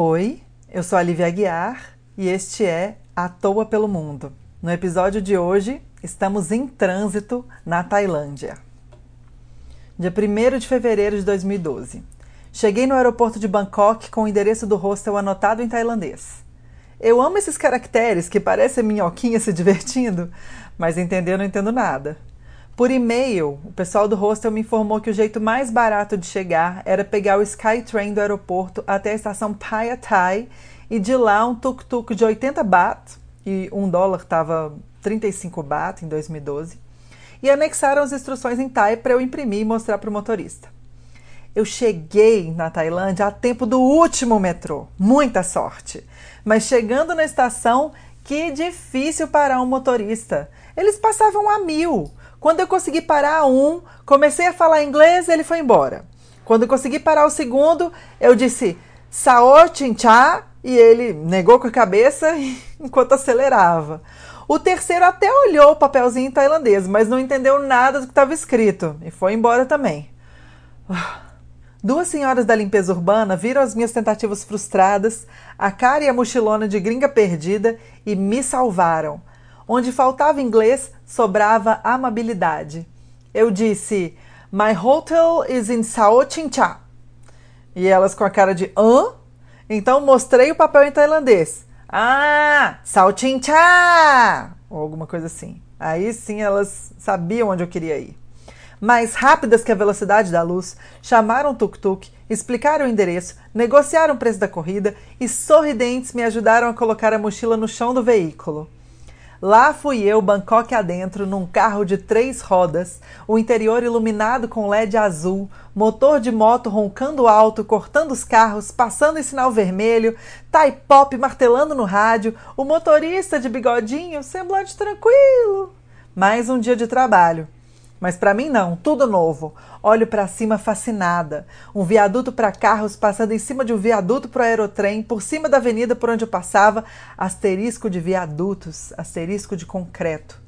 Oi, eu sou a Lívia Aguiar e este é À Toa pelo Mundo. No episódio de hoje, estamos em trânsito na Tailândia. Dia 1 de fevereiro de 2012. Cheguei no aeroporto de Bangkok com o endereço do hostel anotado em tailandês. Eu amo esses caracteres que parecem minhoquinha se divertindo, mas entender eu não entendo nada. Por e-mail, o pessoal do hostel me informou que o jeito mais barato de chegar era pegar o Skytrain do aeroporto até a estação Phaya Thai e de lá um tuk-tuk de 80 baht, e um dólar estava 35 baht em 2012, e anexaram as instruções em Thai para eu imprimir e mostrar para o motorista. Eu cheguei na Tailândia a tempo do último metrô, muita sorte. Mas chegando na estação, que difícil parar um motorista. Eles passavam a mil. Quando eu consegui parar um, comecei a falar inglês, ele foi embora. Quando eu consegui parar o segundo, eu disse Sao Chincha e ele negou com a cabeça enquanto acelerava. O terceiro até olhou o papelzinho em tailandês, mas não entendeu nada do que estava escrito e foi embora também. Duas senhoras da limpeza urbana viram as minhas tentativas frustradas, a cara e a mochilona de gringa perdida e me salvaram. Onde faltava inglês, sobrava amabilidade. Eu disse: My hotel is in Sao Chincha. E elas com a cara de hã? Então mostrei o papel em tailandês. Ah, Sao Chincha! Ou alguma coisa assim. Aí sim elas sabiam onde eu queria ir. Mais rápidas que a velocidade da luz, chamaram o tuk-tuk, explicaram o endereço, negociaram o preço da corrida e sorridentes me ajudaram a colocar a mochila no chão do veículo. Lá fui eu, Bangkok adentro, num carro de três rodas, o interior iluminado com LED azul, motor de moto roncando alto, cortando os carros, passando em sinal vermelho, Thai pop martelando no rádio, o motorista de bigodinho, semblante tranquilo. Mais um dia de trabalho. Mas para mim não, tudo novo. Olho para cima fascinada. Um viaduto para carros passando em cima de um viaduto para aerotrem, por cima da avenida por onde eu passava, asterisco de viadutos, asterisco de concreto.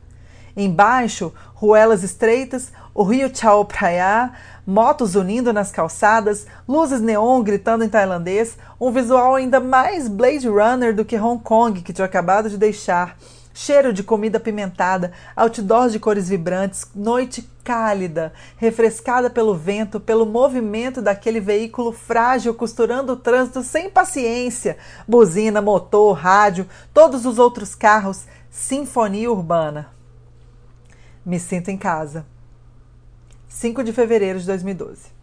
Embaixo, ruelas estreitas, o rio Chao Phraya, motos unindo nas calçadas, luzes neon gritando em tailandês, um visual ainda mais Blade Runner do que Hong Kong que tinha acabado de deixar cheiro de comida apimentada, outdoors de cores vibrantes, noite cálida, refrescada pelo vento, pelo movimento daquele veículo frágil costurando o trânsito sem paciência, buzina, motor, rádio, todos os outros carros, sinfonia urbana. Me sinto em casa. 5 de fevereiro de 2012.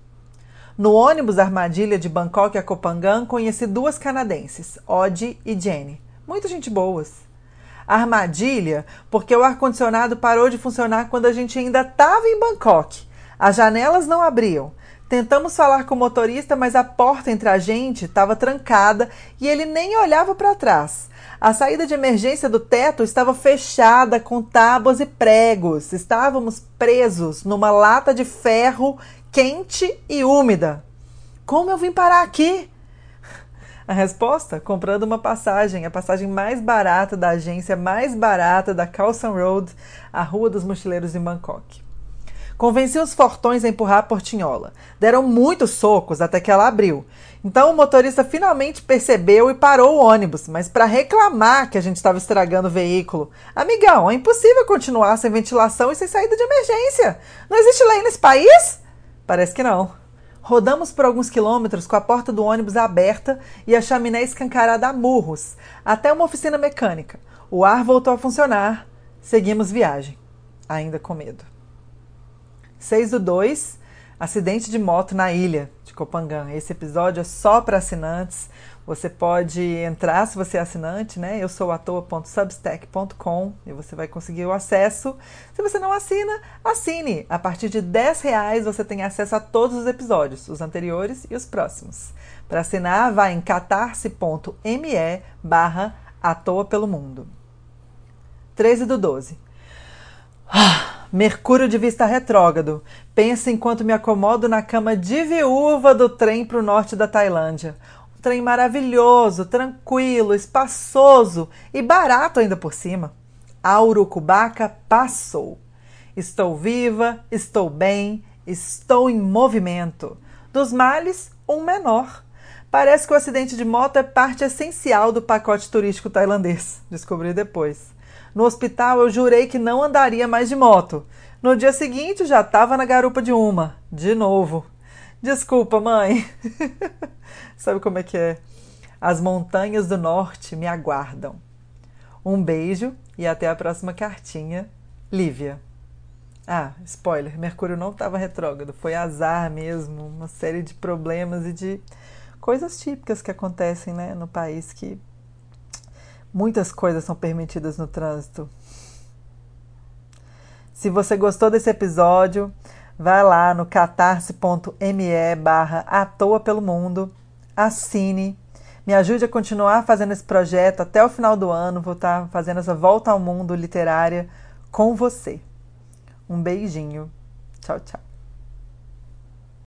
No ônibus armadilha de Bangkok a Kopangan, conheci duas canadenses, Odd e Jenny. Muita gente boas armadilha, porque o ar-condicionado parou de funcionar quando a gente ainda estava em Bangkok. As janelas não abriam. Tentamos falar com o motorista, mas a porta entre a gente estava trancada e ele nem olhava para trás. A saída de emergência do teto estava fechada com tábuas e pregos. Estávamos presos numa lata de ferro quente e úmida. Como eu vim parar aqui? A resposta? Comprando uma passagem, a passagem mais barata da agência mais barata da Carlson Road, a Rua dos Mochileiros em Bangkok. Convenci os fortões a empurrar a portinhola. Deram muitos socos até que ela abriu. Então o motorista finalmente percebeu e parou o ônibus, mas para reclamar que a gente estava estragando o veículo. Amigão, é impossível continuar sem ventilação e sem saída de emergência. Não existe lei nesse país? Parece que não. Rodamos por alguns quilômetros com a porta do ônibus aberta e a chaminé escancarada a murros, até uma oficina mecânica. O ar voltou a funcionar. Seguimos viagem, ainda com medo. 6 do 2, acidente de moto na ilha de Copangan. Esse episódio é só para assinantes. Você pode entrar se você é assinante, né? Eu sou atoa.substack.com e você vai conseguir o acesso. Se você não assina, assine. A partir de 10 reais você tem acesso a todos os episódios, os anteriores e os próximos. Para assinar, vá em catarse.me barra atoa pelo mundo. 13 do 12. Ah, Mercúrio de vista retrógrado. Pensa enquanto me acomodo na cama de viúva do trem para o norte da Tailândia trem maravilhoso, tranquilo, espaçoso e barato ainda por cima. A urucubaca passou. Estou viva, estou bem, estou em movimento. Dos males, um menor. Parece que o acidente de moto é parte essencial do pacote turístico tailandês. Descobri depois. No hospital eu jurei que não andaria mais de moto. No dia seguinte já estava na garupa de uma. De novo. Desculpa, mãe. Sabe como é que é? As montanhas do norte me aguardam. Um beijo e até a próxima cartinha. Lívia. Ah, spoiler: Mercúrio não estava retrógrado, foi azar mesmo, uma série de problemas e de coisas típicas que acontecem né, no país que muitas coisas são permitidas no trânsito. Se você gostou desse episódio, vai lá no catarse.me barra à toa pelo mundo, assine, me ajude a continuar fazendo esse projeto até o final do ano, vou estar fazendo essa volta ao mundo literária com você. Um beijinho. Tchau, tchau.